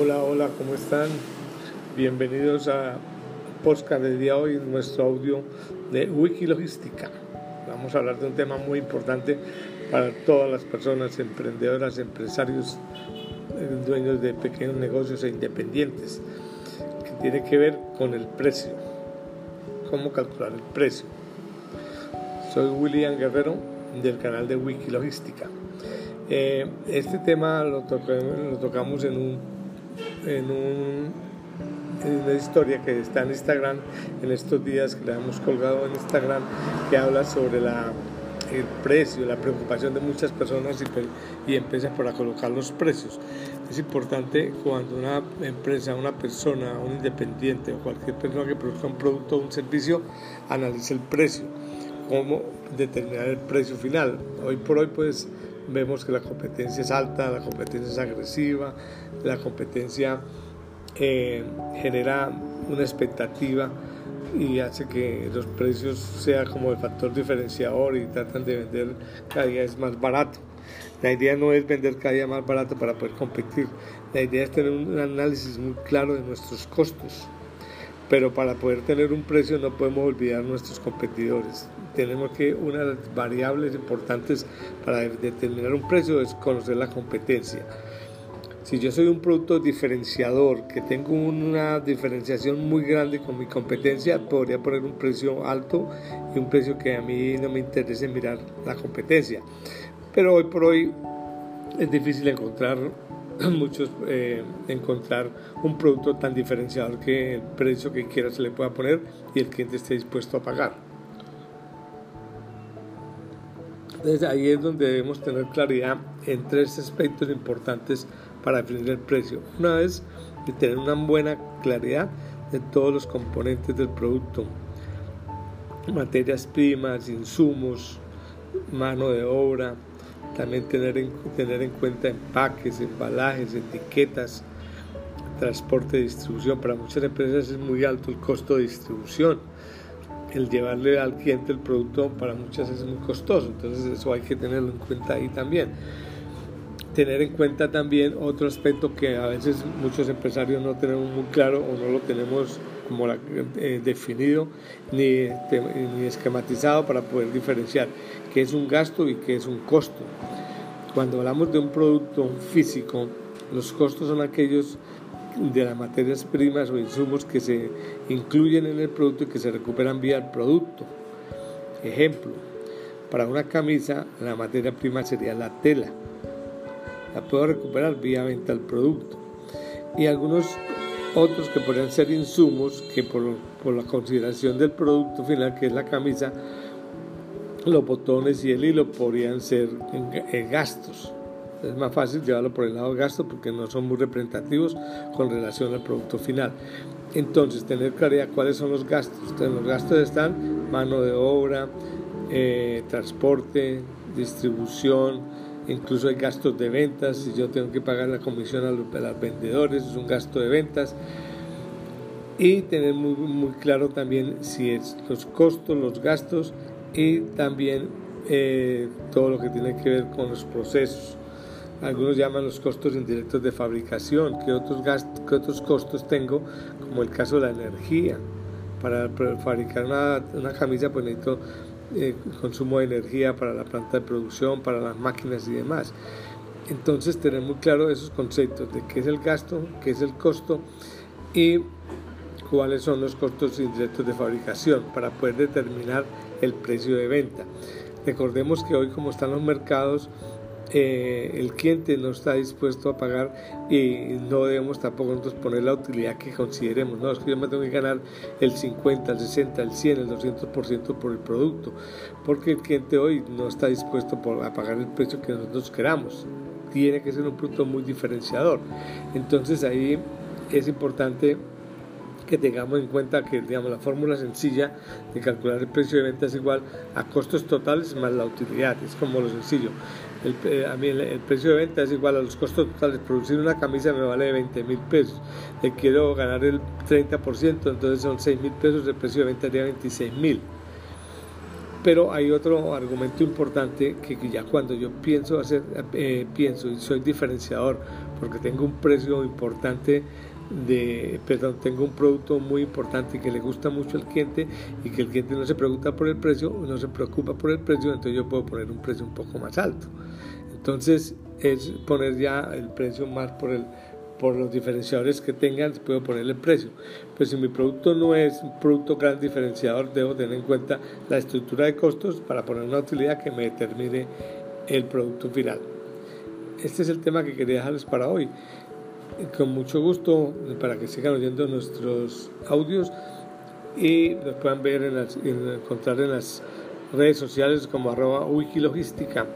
Hola, hola, ¿cómo están? Bienvenidos a podcast del día de hoy, nuestro audio de Wikilogística. Vamos a hablar de un tema muy importante para todas las personas, emprendedoras, empresarios, eh, dueños de pequeños negocios e independientes, que tiene que ver con el precio, cómo calcular el precio. Soy William Guerrero del canal de Wikilogística. Eh, este tema lo, lo tocamos en un en, una historia que está en Instagram en estos días que la hemos colgado en Instagram que habla sobre la, el precio, la preocupación de muchas personas y, y empieza por colocar los precios. Es importante cuando una empresa, una persona, un independiente o cualquier persona que produzca un producto o un servicio analice el precio, cómo determinar el precio final. Hoy por hoy pues vemos que la competencia es alta, la competencia es agresiva, la competencia eh, genera una expectativa y hace que los precios sean como el factor diferenciador y tratan de vender cada día es más barato. La idea no es vender cada día más barato para poder competir, la idea es tener un análisis muy claro de nuestros costos pero para poder tener un precio no podemos olvidar nuestros competidores. Tenemos que una de las variables importantes para determinar un precio es conocer la competencia. Si yo soy un producto diferenciador, que tengo una diferenciación muy grande con mi competencia, podría poner un precio alto y un precio que a mí no me interese mirar la competencia. Pero hoy por hoy es difícil encontrar muchos eh, encontrar un producto tan diferenciador que el precio que quiera se le pueda poner y el cliente esté dispuesto a pagar. Entonces ahí es donde debemos tener claridad en tres aspectos importantes para definir el precio. Una es tener una buena claridad de todos los componentes del producto, materias primas, insumos, mano de obra, también tener en, tener en cuenta empaques, embalajes, etiquetas, transporte, distribución. Para muchas empresas es muy alto el costo de distribución. El llevarle al cliente el producto para muchas es muy costoso, entonces eso hay que tenerlo en cuenta ahí también. Tener en cuenta también otro aspecto que a veces muchos empresarios no tenemos muy claro o no lo tenemos como eh, definido ni, ni esquematizado para poder diferenciar qué es un gasto y qué es un costo. Cuando hablamos de un producto físico, los costos son aquellos de las materias primas o insumos que se incluyen en el producto y que se recuperan vía el producto. Ejemplo, para una camisa la materia prima sería la tela. La puedo recuperar vía venta del producto. Y algunos otros que podrían ser insumos que por, por la consideración del producto final, que es la camisa, los botones y el hilo podrían ser en, gastos. Es más fácil llevarlo por el lado de gasto porque no son muy representativos con relación al producto final. Entonces, tener claridad cuáles son los gastos. Entonces, los gastos están mano de obra, eh, transporte, distribución, incluso hay gastos de ventas. Si yo tengo que pagar la comisión a los, vendedores, es un gasto de ventas. Y tener muy, claro también si es los costos, los gastos y también eh, todo lo que tiene que ver con los procesos. Algunos llaman los costos indirectos de fabricación, ¿qué otros, gastos, qué otros costos tengo? Como el caso de la energía. Para fabricar una, una camisa pues necesito eh, consumo de energía para la planta de producción, para las máquinas y demás. Entonces tener muy claro esos conceptos de qué es el gasto, qué es el costo y cuáles son los costos indirectos de fabricación para poder determinar el precio de venta. Recordemos que hoy como están los mercados, eh, el cliente no está dispuesto a pagar y no debemos tampoco nosotros poner la utilidad que consideremos. No, es que yo me tengo que ganar el 50, el 60, el 100, el 200% por el producto, porque el cliente hoy no está dispuesto a pagar el precio que nosotros queramos. Tiene que ser un producto muy diferenciador. Entonces ahí es importante que tengamos en cuenta que digamos, la fórmula sencilla de calcular el precio de venta es igual a costos totales más la utilidad, es como lo sencillo. El, eh, a mí el, precio de venta es igual a los costos totales. Producir una camisa me vale 20 mil pesos. Le quiero ganar el 30%, entonces son 6 mil pesos, el precio de venta sería 26 mil. Pero hay otro argumento importante que, ya cuando yo pienso hacer, eh, pienso y soy diferenciador porque tengo un precio importante de, perdón, tengo un producto muy importante que le gusta mucho al cliente y que el cliente no se preocupa por el precio, no se preocupa por el precio, entonces yo puedo poner un precio un poco más alto. Entonces es poner ya el precio más por el por los diferenciadores que tengan, puedo ponerle precio. Pues si mi producto no es un producto gran diferenciador, debo tener en cuenta la estructura de costos para poner una utilidad que me determine el producto final. Este es el tema que quería dejarles para hoy con mucho gusto para que sigan oyendo nuestros audios y nos puedan ver en encontrar en las redes sociales como arroba wikilogística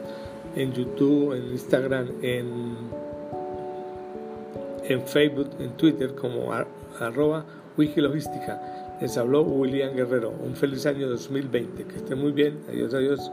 en YouTube, en Instagram, en, en Facebook, en Twitter como arroba wikilogística. Les habló William Guerrero. Un feliz año 2020. Que estén muy bien. Adiós, adiós.